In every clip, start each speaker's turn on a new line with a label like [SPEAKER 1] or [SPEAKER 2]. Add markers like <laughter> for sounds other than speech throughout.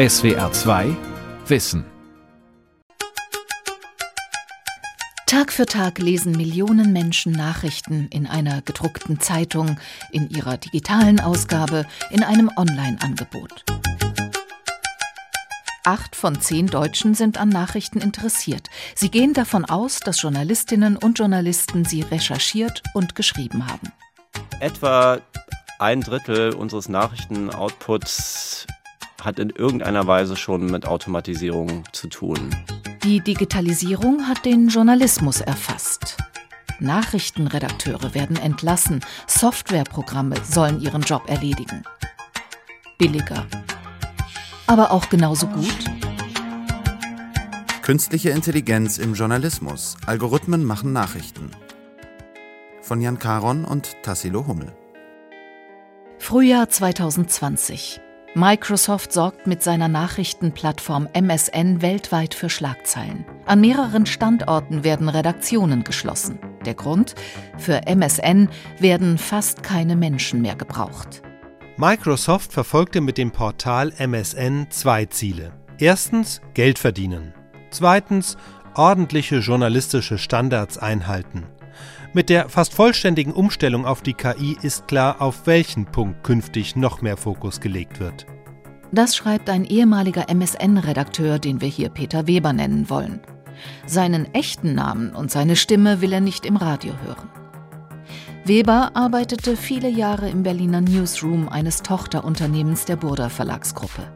[SPEAKER 1] SWR 2 Wissen.
[SPEAKER 2] Tag für Tag lesen Millionen Menschen Nachrichten in einer gedruckten Zeitung, in ihrer digitalen Ausgabe, in einem Online-Angebot. Acht von zehn Deutschen sind an Nachrichten interessiert. Sie gehen davon aus, dass Journalistinnen und Journalisten sie recherchiert und geschrieben haben.
[SPEAKER 3] Etwa ein Drittel unseres Nachrichtenoutputs hat in irgendeiner Weise schon mit Automatisierung zu tun.
[SPEAKER 2] Die Digitalisierung hat den Journalismus erfasst. Nachrichtenredakteure werden entlassen, Softwareprogramme sollen ihren Job erledigen. Billiger. Aber auch genauso gut?
[SPEAKER 4] Künstliche Intelligenz im Journalismus. Algorithmen machen Nachrichten. Von Jan Caron und Tassilo Hummel.
[SPEAKER 2] Frühjahr 2020. Microsoft sorgt mit seiner Nachrichtenplattform MSN weltweit für Schlagzeilen. An mehreren Standorten werden Redaktionen geschlossen. Der Grund? Für MSN werden fast keine Menschen mehr gebraucht.
[SPEAKER 5] Microsoft verfolgte mit dem Portal MSN zwei Ziele. Erstens Geld verdienen. Zweitens ordentliche journalistische Standards einhalten. Mit der fast vollständigen Umstellung auf die KI ist klar, auf welchen Punkt künftig noch mehr Fokus gelegt wird.
[SPEAKER 2] Das schreibt ein ehemaliger MSN-Redakteur, den wir hier Peter Weber nennen wollen. Seinen echten Namen und seine Stimme will er nicht im Radio hören. Weber arbeitete viele Jahre im Berliner Newsroom eines Tochterunternehmens der Burda Verlagsgruppe.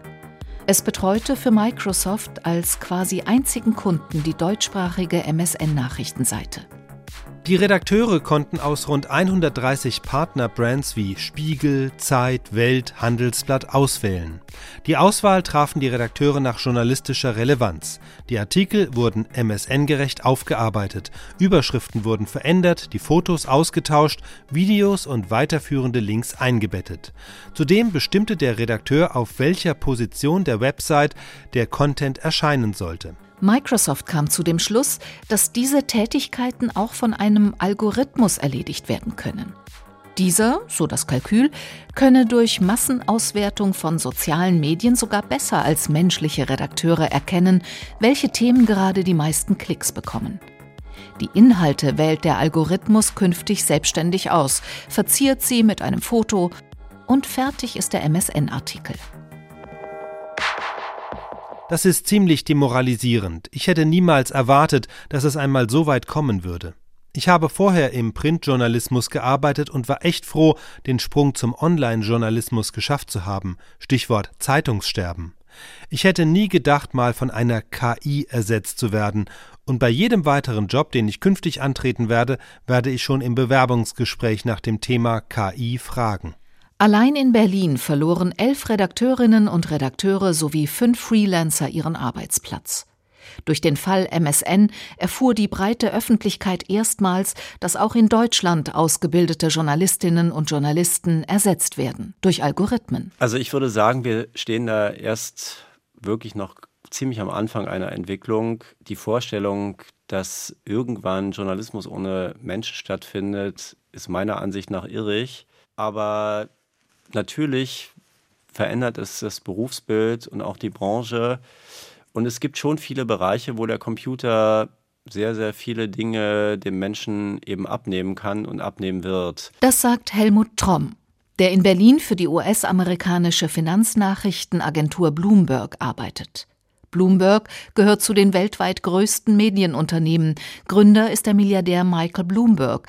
[SPEAKER 2] Es betreute für Microsoft als quasi einzigen Kunden die deutschsprachige MSN-Nachrichtenseite.
[SPEAKER 5] Die Redakteure konnten aus rund 130 Partnerbrands wie Spiegel, Zeit, Welt, Handelsblatt auswählen. Die Auswahl trafen die Redakteure nach journalistischer Relevanz. Die Artikel wurden MSN-gerecht aufgearbeitet, Überschriften wurden verändert, die Fotos ausgetauscht, Videos und weiterführende Links eingebettet. Zudem bestimmte der Redakteur, auf welcher Position der Website der Content erscheinen sollte.
[SPEAKER 2] Microsoft kam zu dem Schluss, dass diese Tätigkeiten auch von einem Algorithmus erledigt werden können. Dieser, so das Kalkül, könne durch Massenauswertung von sozialen Medien sogar besser als menschliche Redakteure erkennen, welche Themen gerade die meisten Klicks bekommen. Die Inhalte wählt der Algorithmus künftig selbstständig aus, verziert sie mit einem Foto und fertig ist der MSN-Artikel.
[SPEAKER 5] Das ist ziemlich demoralisierend. Ich hätte niemals erwartet, dass es einmal so weit kommen würde. Ich habe vorher im Printjournalismus gearbeitet und war echt froh, den Sprung zum Online-Journalismus geschafft zu haben. Stichwort Zeitungssterben. Ich hätte nie gedacht, mal von einer KI ersetzt zu werden, und bei jedem weiteren Job, den ich künftig antreten werde, werde ich schon im Bewerbungsgespräch nach dem Thema KI fragen.
[SPEAKER 2] Allein in Berlin verloren elf Redakteurinnen und Redakteure sowie fünf Freelancer ihren Arbeitsplatz. Durch den Fall MSN erfuhr die breite Öffentlichkeit erstmals, dass auch in Deutschland ausgebildete Journalistinnen und Journalisten ersetzt werden durch Algorithmen.
[SPEAKER 3] Also ich würde sagen, wir stehen da erst wirklich noch ziemlich am Anfang einer Entwicklung. Die Vorstellung, dass irgendwann Journalismus ohne Menschen stattfindet, ist meiner Ansicht nach irrig. Aber natürlich verändert es das Berufsbild und auch die Branche. Und es gibt schon viele Bereiche, wo der Computer sehr, sehr viele Dinge dem Menschen eben abnehmen kann und abnehmen wird.
[SPEAKER 2] Das sagt Helmut Tromm, der in Berlin für die US-amerikanische Finanznachrichtenagentur Bloomberg arbeitet. Bloomberg gehört zu den weltweit größten Medienunternehmen. Gründer ist der Milliardär Michael Bloomberg,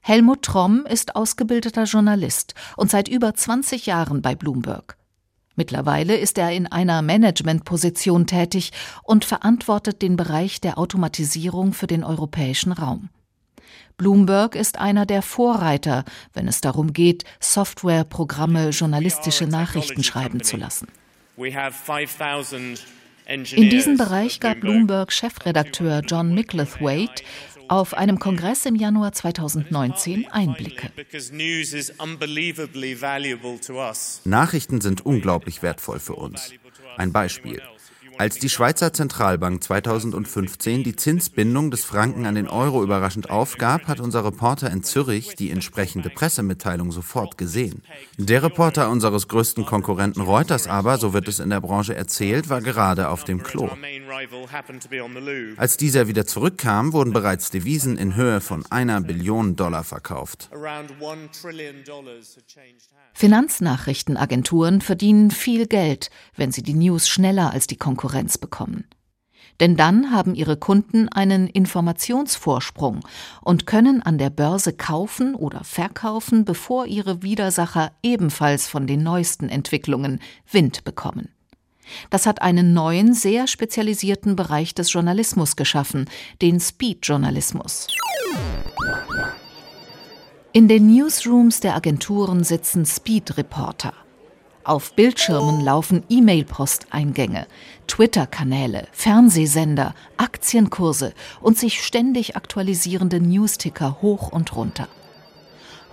[SPEAKER 2] Helmut Tromm ist ausgebildeter Journalist und seit über 20 Jahren bei Bloomberg. Mittlerweile ist er in einer Managementposition tätig und verantwortet den Bereich der Automatisierung für den europäischen Raum. Bloomberg ist einer der Vorreiter, wenn es darum geht, Softwareprogramme journalistische Nachrichten schreiben zu lassen. In diesem Bereich gab Bloomberg Chefredakteur John Micklethwaite auf einem Kongress im Januar 2019 Einblicke.
[SPEAKER 4] Nachrichten sind unglaublich wertvoll für uns. Ein Beispiel. Als die Schweizer Zentralbank 2015 die Zinsbindung des Franken an den Euro überraschend aufgab, hat unser Reporter in Zürich die entsprechende Pressemitteilung sofort gesehen. Der Reporter unseres größten Konkurrenten Reuters aber, so wird es in der Branche erzählt, war gerade auf dem Klo. Als dieser wieder zurückkam, wurden bereits Devisen in Höhe von einer Billion Dollar verkauft.
[SPEAKER 2] Finanznachrichtenagenturen verdienen viel Geld, wenn sie die News schneller als die Konkurrenz bekommen. Denn dann haben ihre Kunden einen Informationsvorsprung und können an der Börse kaufen oder verkaufen, bevor ihre Widersacher ebenfalls von den neuesten Entwicklungen Wind bekommen. Das hat einen neuen, sehr spezialisierten Bereich des Journalismus geschaffen, den Speed-Journalismus. In den Newsrooms der Agenturen sitzen Speed-Reporter. Auf Bildschirmen laufen E-Mail-Posteingänge, Twitter-Kanäle, Fernsehsender, Aktienkurse und sich ständig aktualisierende Newsticker hoch und runter.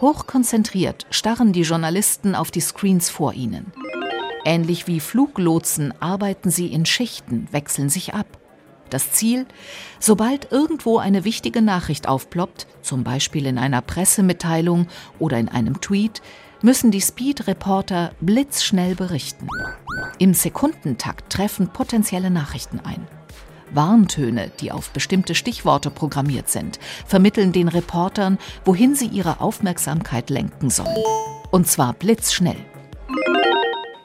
[SPEAKER 2] Hochkonzentriert starren die Journalisten auf die Screens vor ihnen. Ähnlich wie Fluglotsen arbeiten sie in Schichten, wechseln sich ab. Das Ziel? Sobald irgendwo eine wichtige Nachricht aufploppt, zum Beispiel in einer Pressemitteilung oder in einem Tweet, müssen die Speed-Reporter blitzschnell berichten. Im Sekundentakt treffen potenzielle Nachrichten ein. Warntöne, die auf bestimmte Stichworte programmiert sind, vermitteln den Reportern, wohin sie ihre Aufmerksamkeit lenken sollen. Und zwar blitzschnell.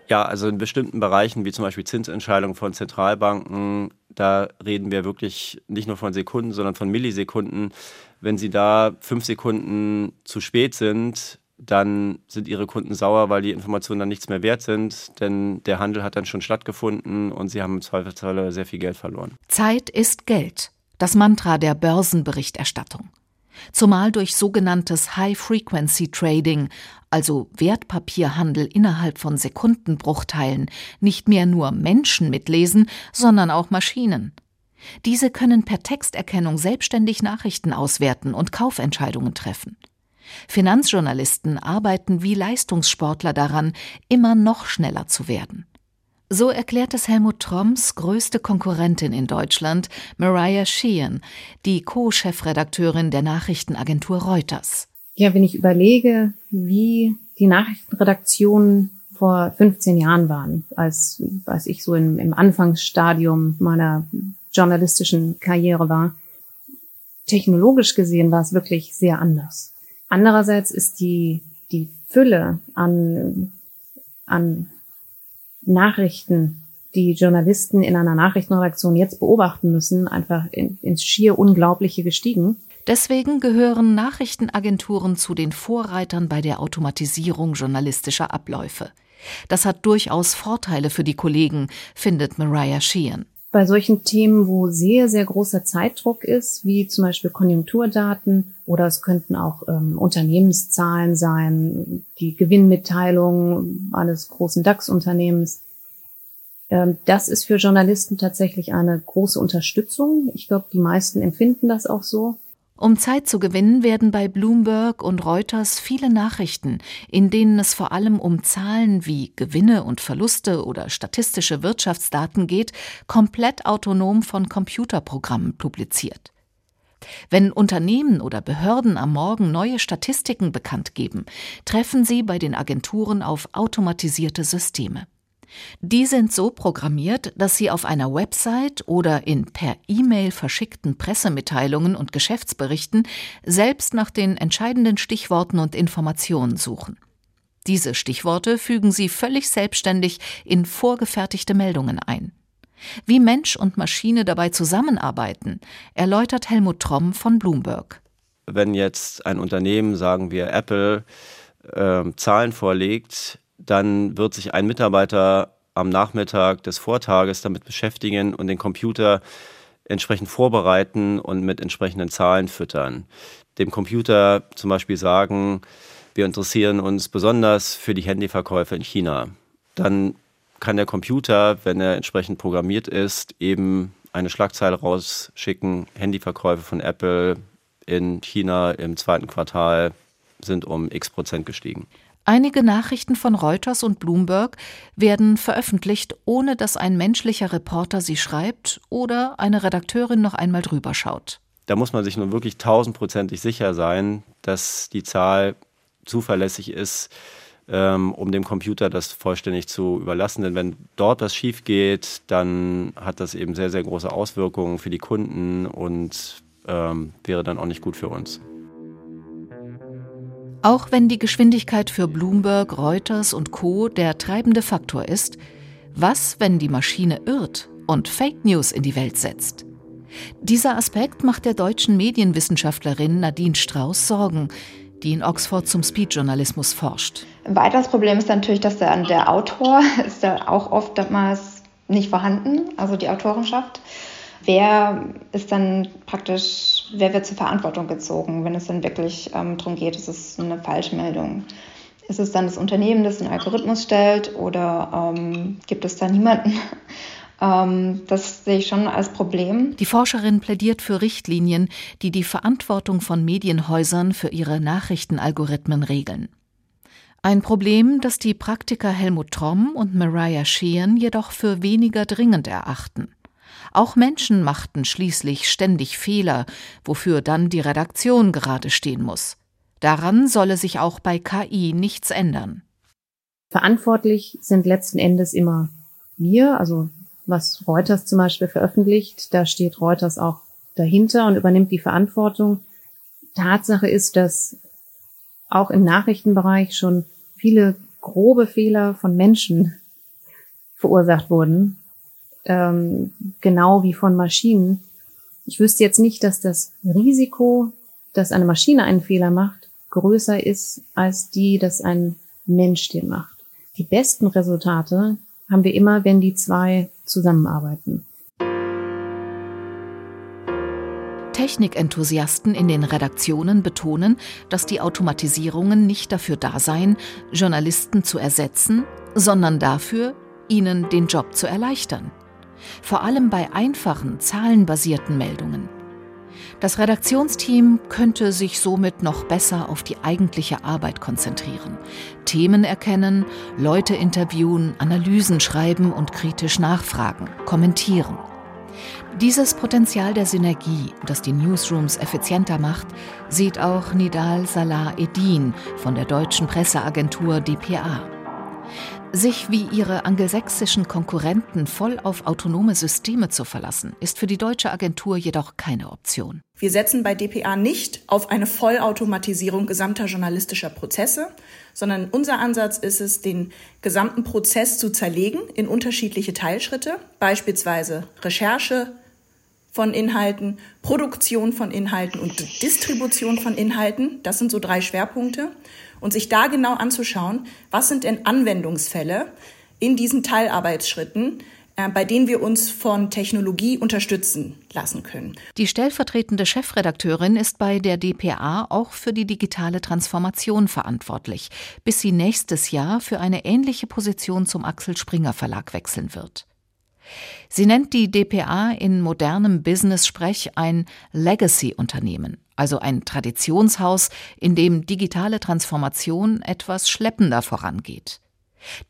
[SPEAKER 3] Ja, also in bestimmten Bereichen, wie zum Beispiel Zinsentscheidungen von Zentralbanken, da reden wir wirklich nicht nur von Sekunden, sondern von Millisekunden. Wenn Sie da fünf Sekunden zu spät sind, dann sind Ihre Kunden sauer, weil die Informationen dann nichts mehr wert sind, denn der Handel hat dann schon stattgefunden und Sie haben im Zweifelsfall sehr viel Geld verloren.
[SPEAKER 2] Zeit ist Geld. Das Mantra der Börsenberichterstattung zumal durch sogenanntes High-Frequency-Trading, also Wertpapierhandel innerhalb von Sekundenbruchteilen, nicht mehr nur Menschen mitlesen, sondern auch Maschinen. Diese können per Texterkennung selbstständig Nachrichten auswerten und Kaufentscheidungen treffen. Finanzjournalisten arbeiten wie Leistungssportler daran, immer noch schneller zu werden. So erklärt es Helmut Tromms größte Konkurrentin in Deutschland, Mariah Sheehan, die Co-Chefredakteurin der Nachrichtenagentur Reuters.
[SPEAKER 6] Ja, wenn ich überlege, wie die Nachrichtenredaktionen vor 15 Jahren waren, als, als ich so im, im Anfangsstadium meiner journalistischen Karriere war, technologisch gesehen war es wirklich sehr anders. Andererseits ist die, die Fülle an, an Nachrichten, die Journalisten in einer Nachrichtenredaktion jetzt beobachten müssen, einfach in, ins schier Unglaubliche gestiegen.
[SPEAKER 2] Deswegen gehören Nachrichtenagenturen zu den Vorreitern bei der Automatisierung journalistischer Abläufe. Das hat durchaus Vorteile für die Kollegen, findet Mariah Sheehan
[SPEAKER 6] bei solchen Themen, wo sehr, sehr großer Zeitdruck ist, wie zum Beispiel Konjunkturdaten oder es könnten auch ähm, Unternehmenszahlen sein, die Gewinnmitteilung eines großen DAX-Unternehmens. Ähm, das ist für Journalisten tatsächlich eine große Unterstützung. Ich glaube, die meisten empfinden das auch so.
[SPEAKER 2] Um Zeit zu gewinnen, werden bei Bloomberg und Reuters viele Nachrichten, in denen es vor allem um Zahlen wie Gewinne und Verluste oder statistische Wirtschaftsdaten geht, komplett autonom von Computerprogrammen publiziert. Wenn Unternehmen oder Behörden am Morgen neue Statistiken bekannt geben, treffen sie bei den Agenturen auf automatisierte Systeme. Die sind so programmiert, dass sie auf einer Website oder in per E-Mail verschickten Pressemitteilungen und Geschäftsberichten selbst nach den entscheidenden Stichworten und Informationen suchen. Diese Stichworte fügen sie völlig selbstständig in vorgefertigte Meldungen ein. Wie Mensch und Maschine dabei zusammenarbeiten, erläutert Helmut Tromm von Bloomberg.
[SPEAKER 3] Wenn jetzt ein Unternehmen, sagen wir Apple, äh, Zahlen vorlegt, dann wird sich ein Mitarbeiter am Nachmittag des Vortages damit beschäftigen und den Computer entsprechend vorbereiten und mit entsprechenden Zahlen füttern. Dem Computer zum Beispiel sagen, wir interessieren uns besonders für die Handyverkäufe in China. Dann kann der Computer, wenn er entsprechend programmiert ist, eben eine Schlagzeile rausschicken, Handyverkäufe von Apple in China im zweiten Quartal sind um x Prozent gestiegen.
[SPEAKER 2] Einige Nachrichten von Reuters und Bloomberg werden veröffentlicht, ohne dass ein menschlicher Reporter sie schreibt oder eine Redakteurin noch einmal drüber schaut.
[SPEAKER 3] Da muss man sich nun wirklich tausendprozentig sicher sein, dass die Zahl zuverlässig ist, ähm, um dem Computer das vollständig zu überlassen. Denn wenn dort was schief geht, dann hat das eben sehr, sehr große Auswirkungen für die Kunden und ähm, wäre dann auch nicht gut für uns.
[SPEAKER 2] Auch wenn die Geschwindigkeit für Bloomberg, Reuters und Co der treibende Faktor ist, was, wenn die Maschine irrt und Fake News in die Welt setzt? Dieser Aspekt macht der deutschen Medienwissenschaftlerin Nadine Strauß Sorgen, die in Oxford zum Speedjournalismus forscht.
[SPEAKER 7] Ein weiteres Problem ist natürlich, dass der, der Autor <laughs> ist da auch oftmals nicht vorhanden, also die Autorenschaft wer ist dann praktisch, wer wird zur Verantwortung gezogen, wenn es dann wirklich ähm, darum geht, es ist eine Falschmeldung. Ist es dann das Unternehmen, das den Algorithmus stellt oder ähm, gibt es da niemanden? <laughs> Ähm, das sehe ich schon als Problem.
[SPEAKER 2] Die Forscherin plädiert für Richtlinien, die die Verantwortung von Medienhäusern für ihre Nachrichtenalgorithmen regeln. Ein Problem, das die Praktiker Helmut Tromm und Mariah Sheehan jedoch für weniger dringend erachten. Auch Menschen machten schließlich ständig Fehler, wofür dann die Redaktion gerade stehen muss. Daran solle sich auch bei KI nichts ändern.
[SPEAKER 6] Verantwortlich sind letzten Endes immer wir, also was Reuters zum Beispiel veröffentlicht, da steht Reuters auch dahinter und übernimmt die Verantwortung. Tatsache ist, dass auch im Nachrichtenbereich schon viele grobe Fehler von Menschen verursacht wurden ähm, genau wie von Maschinen. Ich wüsste jetzt nicht, dass das Risiko, dass eine Maschine einen Fehler macht, größer ist als die, dass ein Mensch den macht. Die besten Resultate haben wir immer, wenn die zwei zusammenarbeiten.
[SPEAKER 2] Technikenthusiasten in den Redaktionen betonen, dass die Automatisierungen nicht dafür da seien, Journalisten zu ersetzen, sondern dafür, ihnen den Job zu erleichtern vor allem bei einfachen, zahlenbasierten Meldungen. Das Redaktionsteam könnte sich somit noch besser auf die eigentliche Arbeit konzentrieren, Themen erkennen, Leute interviewen, Analysen schreiben und kritisch nachfragen, kommentieren. Dieses Potenzial der Synergie, das die Newsrooms effizienter macht, sieht auch Nidal Salah Edin von der deutschen Presseagentur dpa. Sich wie ihre angelsächsischen Konkurrenten voll auf autonome Systeme zu verlassen, ist für die deutsche Agentur jedoch keine Option.
[SPEAKER 8] Wir setzen bei dpa nicht auf eine Vollautomatisierung gesamter journalistischer Prozesse, sondern unser Ansatz ist es, den gesamten Prozess zu zerlegen in unterschiedliche Teilschritte, beispielsweise Recherche, von Inhalten, Produktion von Inhalten und Distribution von Inhalten. Das sind so drei Schwerpunkte und sich da genau anzuschauen, was sind denn Anwendungsfälle in diesen Teilarbeitsschritten, äh, bei denen wir uns von Technologie unterstützen lassen können.
[SPEAKER 2] Die stellvertretende Chefredakteurin ist bei der DPA auch für die digitale Transformation verantwortlich, bis sie nächstes Jahr für eine ähnliche Position zum Axel Springer Verlag wechseln wird. Sie nennt die DPA in modernem Business-Sprech ein Legacy-Unternehmen, also ein Traditionshaus, in dem digitale Transformation etwas schleppender vorangeht.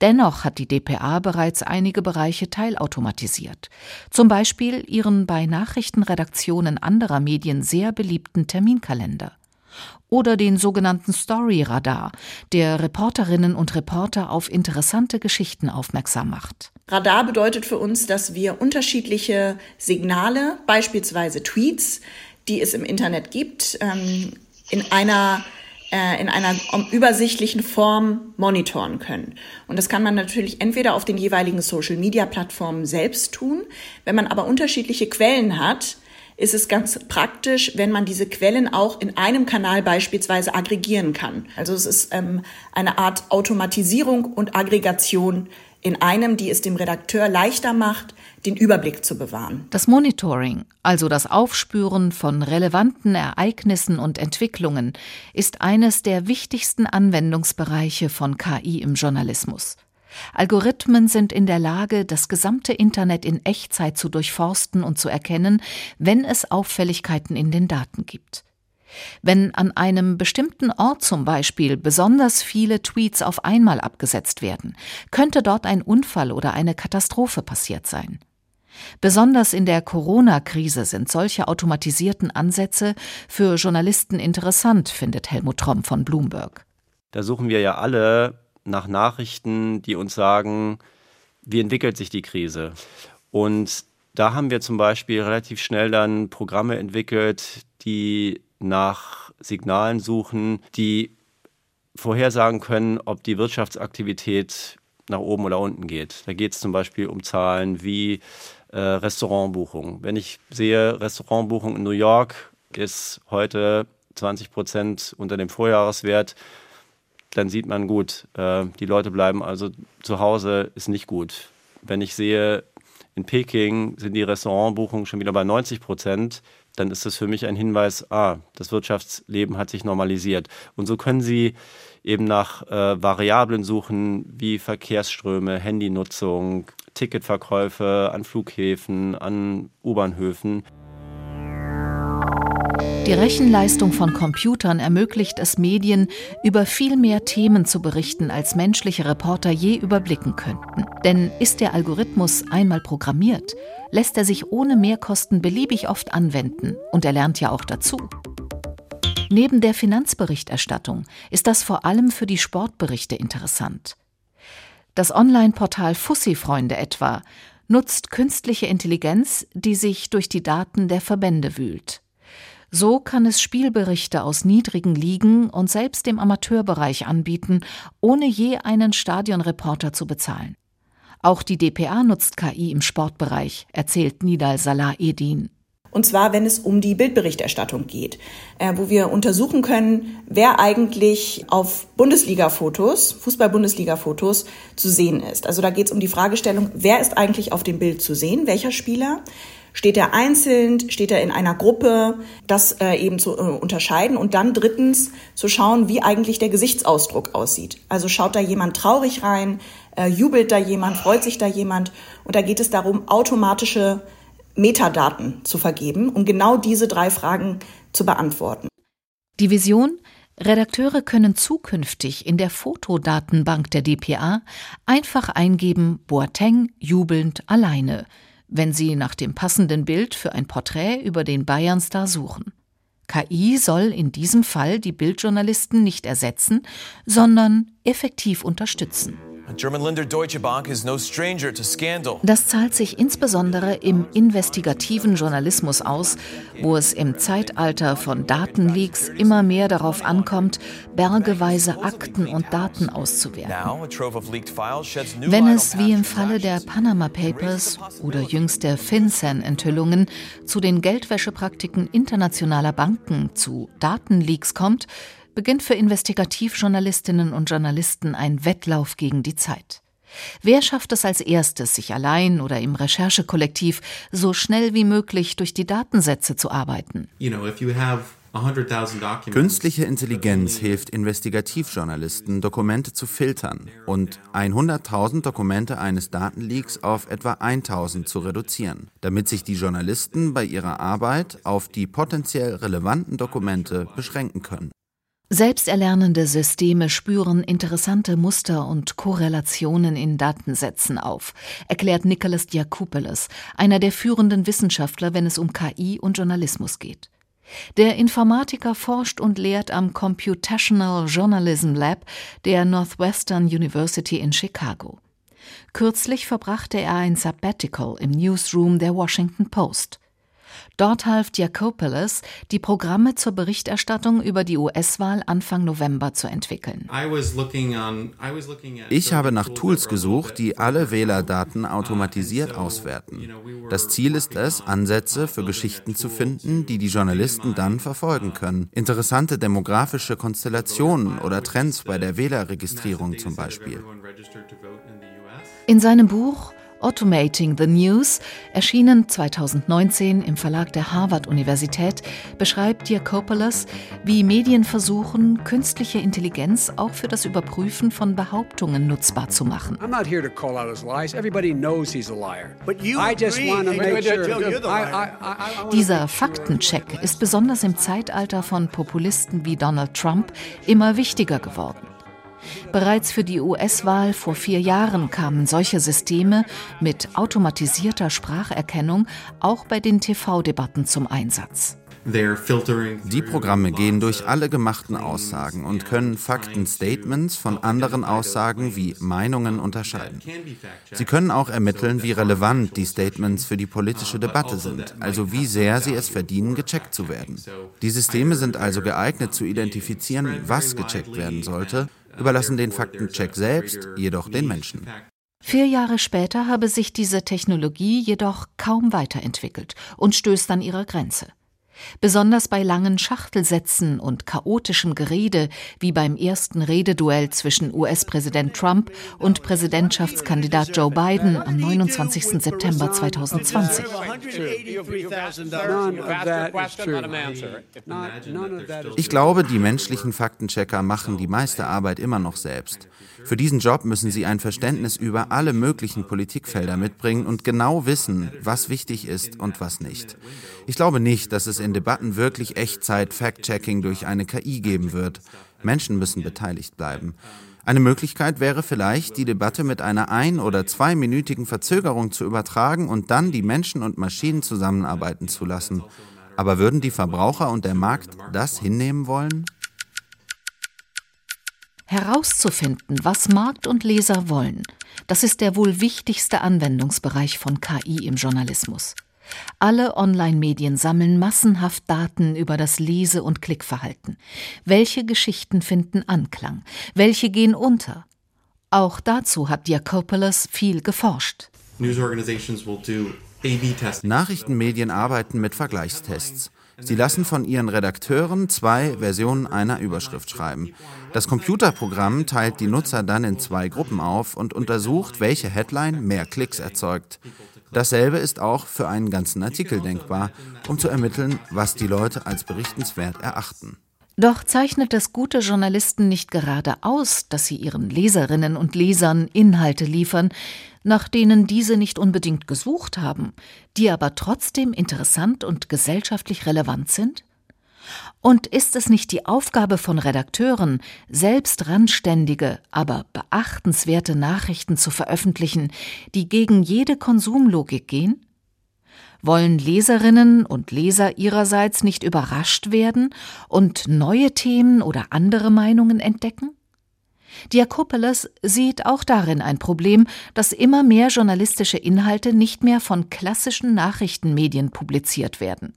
[SPEAKER 2] Dennoch hat die DPA bereits einige Bereiche teilautomatisiert, zum Beispiel ihren bei Nachrichtenredaktionen anderer Medien sehr beliebten Terminkalender oder den sogenannten Story Radar, der Reporterinnen und Reporter auf interessante Geschichten aufmerksam macht.
[SPEAKER 8] Radar bedeutet für uns, dass wir unterschiedliche Signale, beispielsweise Tweets, die es im Internet gibt, ähm, in einer äh, in einer übersichtlichen Form monitoren können. Und das kann man natürlich entweder auf den jeweiligen Social-Media-Plattformen selbst tun. Wenn man aber unterschiedliche Quellen hat, ist es ganz praktisch, wenn man diese Quellen auch in einem Kanal beispielsweise aggregieren kann. Also es ist ähm, eine Art Automatisierung und Aggregation in einem, die es dem Redakteur leichter macht, den Überblick zu bewahren.
[SPEAKER 2] Das Monitoring, also das Aufspüren von relevanten Ereignissen und Entwicklungen, ist eines der wichtigsten Anwendungsbereiche von KI im Journalismus. Algorithmen sind in der Lage, das gesamte Internet in Echtzeit zu durchforsten und zu erkennen, wenn es Auffälligkeiten in den Daten gibt. Wenn an einem bestimmten Ort zum Beispiel besonders viele Tweets auf einmal abgesetzt werden, könnte dort ein Unfall oder eine Katastrophe passiert sein. Besonders in der Corona-Krise sind solche automatisierten Ansätze für Journalisten interessant, findet Helmut Tromm von Bloomberg.
[SPEAKER 3] Da suchen wir ja alle nach Nachrichten, die uns sagen, wie entwickelt sich die Krise. Und da haben wir zum Beispiel relativ schnell dann Programme entwickelt, die nach Signalen suchen, die vorhersagen können, ob die Wirtschaftsaktivität nach oben oder unten geht. Da geht es zum Beispiel um Zahlen wie äh, Restaurantbuchungen. Wenn ich sehe, Restaurantbuchung in New York ist heute 20 Prozent unter dem Vorjahreswert, dann sieht man gut, äh, die Leute bleiben also zu Hause, ist nicht gut. Wenn ich sehe, in Peking sind die Restaurantbuchungen schon wieder bei 90 Prozent, dann ist das für mich ein Hinweis, ah, das Wirtschaftsleben hat sich normalisiert. Und so können Sie eben nach äh, Variablen suchen wie Verkehrsströme, Handynutzung, Ticketverkäufe an Flughäfen, an U-Bahnhöfen.
[SPEAKER 2] Die Rechenleistung von Computern ermöglicht es Medien, über viel mehr Themen zu berichten, als menschliche Reporter je überblicken könnten. Denn ist der Algorithmus einmal programmiert, lässt er sich ohne Mehrkosten beliebig oft anwenden und er lernt ja auch dazu. Neben der Finanzberichterstattung ist das vor allem für die Sportberichte interessant. Das Online-Portal Fussi-Freunde etwa nutzt künstliche Intelligenz, die sich durch die Daten der Verbände wühlt. So kann es Spielberichte aus niedrigen Ligen und selbst dem Amateurbereich anbieten, ohne je einen Stadionreporter zu bezahlen. Auch die dpa nutzt KI im Sportbereich, erzählt Nidal Salah Edin.
[SPEAKER 8] Und zwar, wenn es um die Bildberichterstattung geht, äh, wo wir untersuchen können, wer eigentlich auf Bundesliga-Fotos, Fußball-Bundesliga-Fotos zu sehen ist. Also da geht es um die Fragestellung, wer ist eigentlich auf dem Bild zu sehen, welcher Spieler? Steht er einzeln, steht er in einer Gruppe, das äh, eben zu äh, unterscheiden und dann drittens zu schauen, wie eigentlich der Gesichtsausdruck aussieht. Also schaut da jemand traurig rein, äh, jubelt da jemand, freut sich da jemand und da geht es darum, automatische Metadaten zu vergeben, um genau diese drei Fragen zu beantworten.
[SPEAKER 2] Die Vision Redakteure können zukünftig in der Fotodatenbank der DPA einfach eingeben Boateng jubelnd alleine wenn Sie nach dem passenden Bild für ein Porträt über den Bayernstar suchen. KI soll in diesem Fall die Bildjournalisten nicht ersetzen, sondern effektiv unterstützen. Das zahlt sich insbesondere im investigativen Journalismus aus, wo es im Zeitalter von Datenleaks immer mehr darauf ankommt, bergeweise Akten und Daten auszuwerten. Wenn es wie im Falle der Panama Papers oder jüngst der FinCEN-Enthüllungen zu den Geldwäschepraktiken internationaler Banken zu Datenleaks kommt, beginnt für Investigativjournalistinnen und Journalisten ein Wettlauf gegen die Zeit. Wer schafft es als erstes, sich allein oder im Recherchekollektiv so schnell wie möglich durch die Datensätze zu arbeiten?
[SPEAKER 4] Künstliche Intelligenz hilft Investigativjournalisten, Dokumente zu filtern und 100.000 Dokumente eines Datenleaks auf etwa 1.000 zu reduzieren, damit sich die Journalisten bei ihrer Arbeit auf die potenziell relevanten Dokumente beschränken können.
[SPEAKER 2] Selbsterlernende Systeme spüren interessante Muster und Korrelationen in Datensätzen auf, erklärt Nicholas Diakoupeles, einer der führenden Wissenschaftler, wenn es um KI und Journalismus geht. Der Informatiker forscht und lehrt am Computational Journalism Lab der Northwestern University in Chicago. Kürzlich verbrachte er ein Sabbatical im Newsroom der Washington Post. Dort half Diakopoulos, die Programme zur Berichterstattung über die US-Wahl Anfang November zu entwickeln.
[SPEAKER 4] Ich habe nach Tools gesucht, die alle Wählerdaten automatisiert auswerten. Das Ziel ist es, Ansätze für Geschichten zu finden, die die Journalisten dann verfolgen können. Interessante demografische Konstellationen oder Trends bei der Wählerregistrierung zum Beispiel.
[SPEAKER 2] In seinem Buch Automating the News, erschienen 2019 im Verlag der Harvard-Universität, beschreibt Diakopoulos, wie Medien versuchen, künstliche Intelligenz auch für das Überprüfen von Behauptungen nutzbar zu machen. Dieser Faktencheck ist besonders im Zeitalter von Populisten wie Donald Trump immer wichtiger geworden. Bereits für die US-Wahl vor vier Jahren kamen solche Systeme mit automatisierter Spracherkennung auch bei den TV-Debatten zum Einsatz.
[SPEAKER 4] Die Programme gehen durch alle gemachten Aussagen und können Fakten-Statements von anderen Aussagen wie Meinungen unterscheiden. Sie können auch ermitteln, wie relevant die Statements für die politische Debatte sind, also wie sehr sie es verdienen, gecheckt zu werden. Die Systeme sind also geeignet zu identifizieren, was gecheckt werden sollte überlassen den Faktencheck selbst jedoch den Menschen.
[SPEAKER 2] Vier Jahre später habe sich diese Technologie jedoch kaum weiterentwickelt und stößt an ihre Grenze. Besonders bei langen Schachtelsätzen und chaotischem Gerede, wie beim ersten Rededuell zwischen US-Präsident Trump und Präsidentschaftskandidat Joe Biden am 29. September 2020.
[SPEAKER 4] Ich glaube, die menschlichen Faktenchecker machen die meiste Arbeit immer noch selbst. Für diesen Job müssen sie ein Verständnis über alle möglichen Politikfelder mitbringen und genau wissen, was wichtig ist und was nicht. Ich glaube nicht, dass es in Debatten wirklich Echtzeit-Fact-Checking durch eine KI geben wird. Menschen müssen beteiligt bleiben. Eine Möglichkeit wäre vielleicht, die Debatte mit einer ein- oder zweiminütigen Verzögerung zu übertragen und dann die Menschen und Maschinen zusammenarbeiten zu lassen. Aber würden die Verbraucher und der Markt das hinnehmen wollen?
[SPEAKER 2] Herauszufinden, was Markt und Leser wollen, das ist der wohl wichtigste Anwendungsbereich von KI im Journalismus. Alle Online-Medien sammeln massenhaft Daten über das Lese- und Klickverhalten. Welche Geschichten finden Anklang? Welche gehen unter? Auch dazu hat Diakopoulos viel geforscht.
[SPEAKER 4] Nachrichtenmedien arbeiten mit Vergleichstests. Sie lassen von ihren Redakteuren zwei Versionen einer Überschrift schreiben. Das Computerprogramm teilt die Nutzer dann in zwei Gruppen auf und untersucht, welche Headline mehr Klicks erzeugt. Dasselbe ist auch für einen ganzen Artikel denkbar, um zu ermitteln, was die Leute als berichtenswert erachten.
[SPEAKER 2] Doch zeichnet es gute Journalisten nicht gerade aus, dass sie ihren Leserinnen und Lesern Inhalte liefern, nach denen diese nicht unbedingt gesucht haben, die aber trotzdem interessant und gesellschaftlich relevant sind? Und ist es nicht die Aufgabe von Redakteuren, selbst randständige, aber beachtenswerte Nachrichten zu veröffentlichen, die gegen jede Konsumlogik gehen? Wollen Leserinnen und Leser ihrerseits nicht überrascht werden und neue Themen oder andere Meinungen entdecken? Diakopoulos sieht auch darin ein Problem, dass immer mehr journalistische Inhalte nicht mehr von klassischen Nachrichtenmedien publiziert werden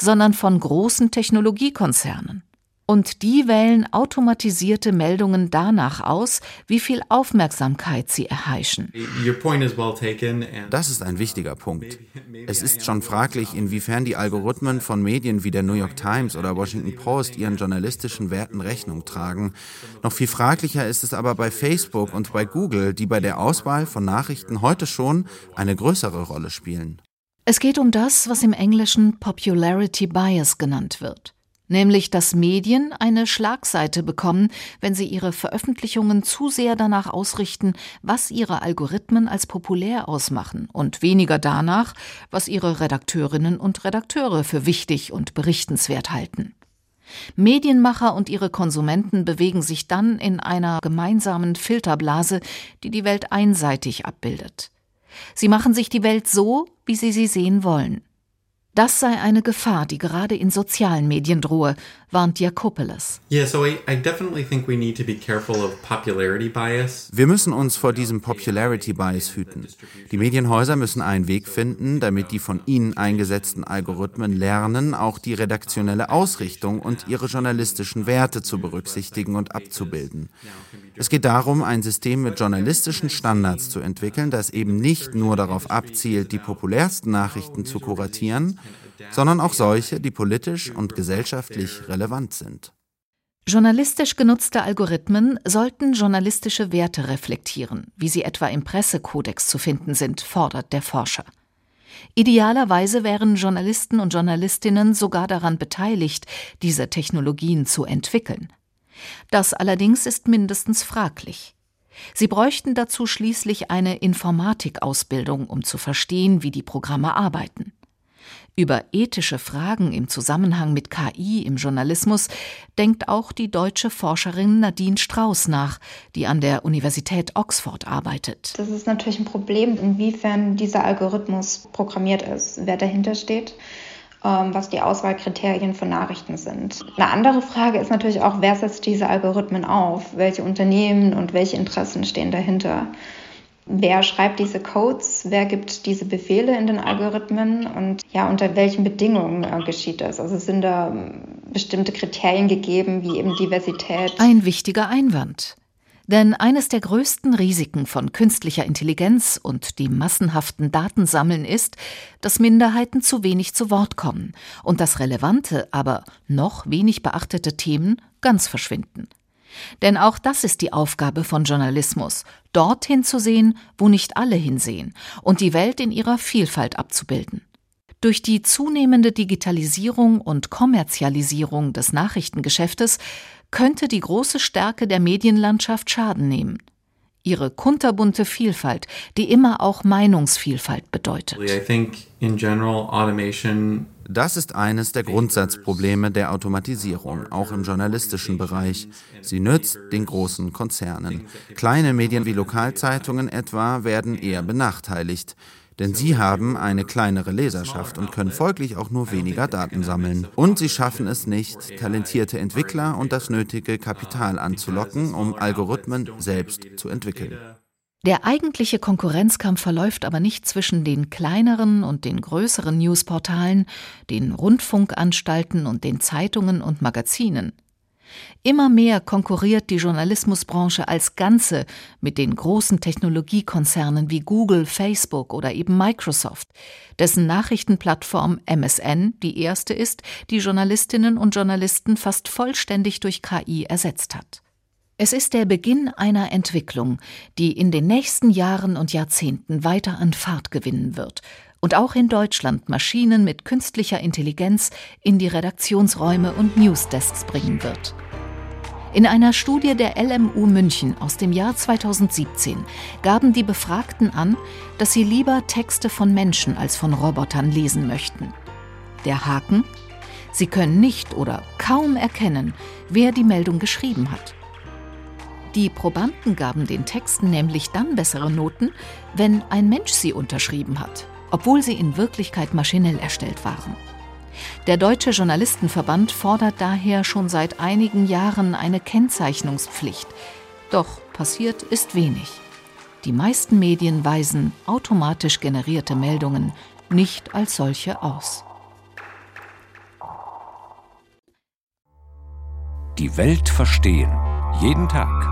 [SPEAKER 2] sondern von großen Technologiekonzernen. Und die wählen automatisierte Meldungen danach aus, wie viel Aufmerksamkeit sie erheischen.
[SPEAKER 4] Das ist ein wichtiger Punkt. Es ist schon fraglich, inwiefern die Algorithmen von Medien wie der New York Times oder Washington Post ihren journalistischen Werten Rechnung tragen. Noch viel fraglicher ist es aber bei Facebook und bei Google, die bei der Auswahl von Nachrichten heute schon eine größere Rolle spielen.
[SPEAKER 2] Es geht um das, was im Englischen Popularity Bias genannt wird, nämlich dass Medien eine Schlagseite bekommen, wenn sie ihre Veröffentlichungen zu sehr danach ausrichten, was ihre Algorithmen als populär ausmachen und weniger danach, was ihre Redakteurinnen und Redakteure für wichtig und berichtenswert halten. Medienmacher und ihre Konsumenten bewegen sich dann in einer gemeinsamen Filterblase, die die Welt einseitig abbildet. Sie machen sich die Welt so, wie sie sie sehen wollen. Das sei eine Gefahr, die gerade in sozialen Medien drohe, warnt Diakopoulos.
[SPEAKER 4] Wir müssen uns vor diesem Popularity Bias hüten. Die Medienhäuser müssen einen Weg finden, damit die von ihnen eingesetzten Algorithmen lernen, auch die redaktionelle Ausrichtung und ihre journalistischen Werte zu berücksichtigen und abzubilden. Es geht darum, ein System mit journalistischen Standards zu entwickeln, das eben nicht nur darauf abzielt, die populärsten Nachrichten zu kuratieren, sondern auch solche, die politisch und gesellschaftlich relevant sind.
[SPEAKER 2] Journalistisch genutzte Algorithmen sollten journalistische Werte reflektieren, wie sie etwa im Pressekodex zu finden sind, fordert der Forscher. Idealerweise wären Journalisten und Journalistinnen sogar daran beteiligt, diese Technologien zu entwickeln. Das allerdings ist mindestens fraglich. Sie bräuchten dazu schließlich eine Informatikausbildung, um zu verstehen, wie die Programme arbeiten. Über ethische Fragen im Zusammenhang mit KI im Journalismus denkt auch die deutsche Forscherin Nadine Strauß nach, die an der Universität Oxford arbeitet.
[SPEAKER 7] Das ist natürlich ein Problem, inwiefern dieser Algorithmus programmiert ist, wer dahinter steht ähm, was die Auswahlkriterien von Nachrichten sind. Eine andere Frage ist natürlich auch, wer setzt diese Algorithmen auf? Welche Unternehmen und welche Interessen stehen dahinter? Wer schreibt diese Codes, wer gibt diese Befehle in den Algorithmen und ja, unter welchen Bedingungen äh, geschieht das? Also sind da ähm, bestimmte Kriterien gegeben, wie eben Diversität?
[SPEAKER 2] Ein wichtiger Einwand. Denn eines der größten Risiken von künstlicher Intelligenz und dem massenhaften Datensammeln ist, dass Minderheiten zu wenig zu Wort kommen und dass relevante, aber noch wenig beachtete Themen ganz verschwinden. Denn auch das ist die Aufgabe von Journalismus, dorthin zu sehen, wo nicht alle hinsehen, und die Welt in ihrer Vielfalt abzubilden. Durch die zunehmende Digitalisierung und Kommerzialisierung des Nachrichtengeschäftes könnte die große Stärke der Medienlandschaft Schaden nehmen. Ihre kunterbunte Vielfalt, die immer auch Meinungsvielfalt bedeutet.
[SPEAKER 4] Das ist eines der Grundsatzprobleme der Automatisierung, auch im journalistischen Bereich. Sie nützt den großen Konzernen. Kleine Medien wie Lokalzeitungen etwa werden eher benachteiligt. Denn sie haben eine kleinere Leserschaft und können folglich auch nur weniger Daten sammeln. Und sie schaffen es nicht, talentierte Entwickler und das nötige Kapital anzulocken, um Algorithmen selbst zu entwickeln.
[SPEAKER 2] Der eigentliche Konkurrenzkampf verläuft aber nicht zwischen den kleineren und den größeren Newsportalen, den Rundfunkanstalten und den Zeitungen und Magazinen. Immer mehr konkurriert die Journalismusbranche als Ganze mit den großen Technologiekonzernen wie Google, Facebook oder eben Microsoft, dessen Nachrichtenplattform MSN die erste ist, die Journalistinnen und Journalisten fast vollständig durch KI ersetzt hat. Es ist der Beginn einer Entwicklung, die in den nächsten Jahren und Jahrzehnten weiter an Fahrt gewinnen wird und auch in Deutschland Maschinen mit künstlicher Intelligenz in die Redaktionsräume und Newsdesks bringen wird. In einer Studie der LMU München aus dem Jahr 2017 gaben die Befragten an, dass sie lieber Texte von Menschen als von Robotern lesen möchten. Der Haken? Sie können nicht oder kaum erkennen, wer die Meldung geschrieben hat. Die Probanden gaben den Texten nämlich dann bessere Noten, wenn ein Mensch sie unterschrieben hat, obwohl sie in Wirklichkeit maschinell erstellt waren. Der Deutsche Journalistenverband fordert daher schon seit einigen Jahren eine Kennzeichnungspflicht. Doch passiert ist wenig. Die meisten Medien weisen automatisch generierte Meldungen nicht als solche aus.
[SPEAKER 1] Die Welt verstehen. Jeden Tag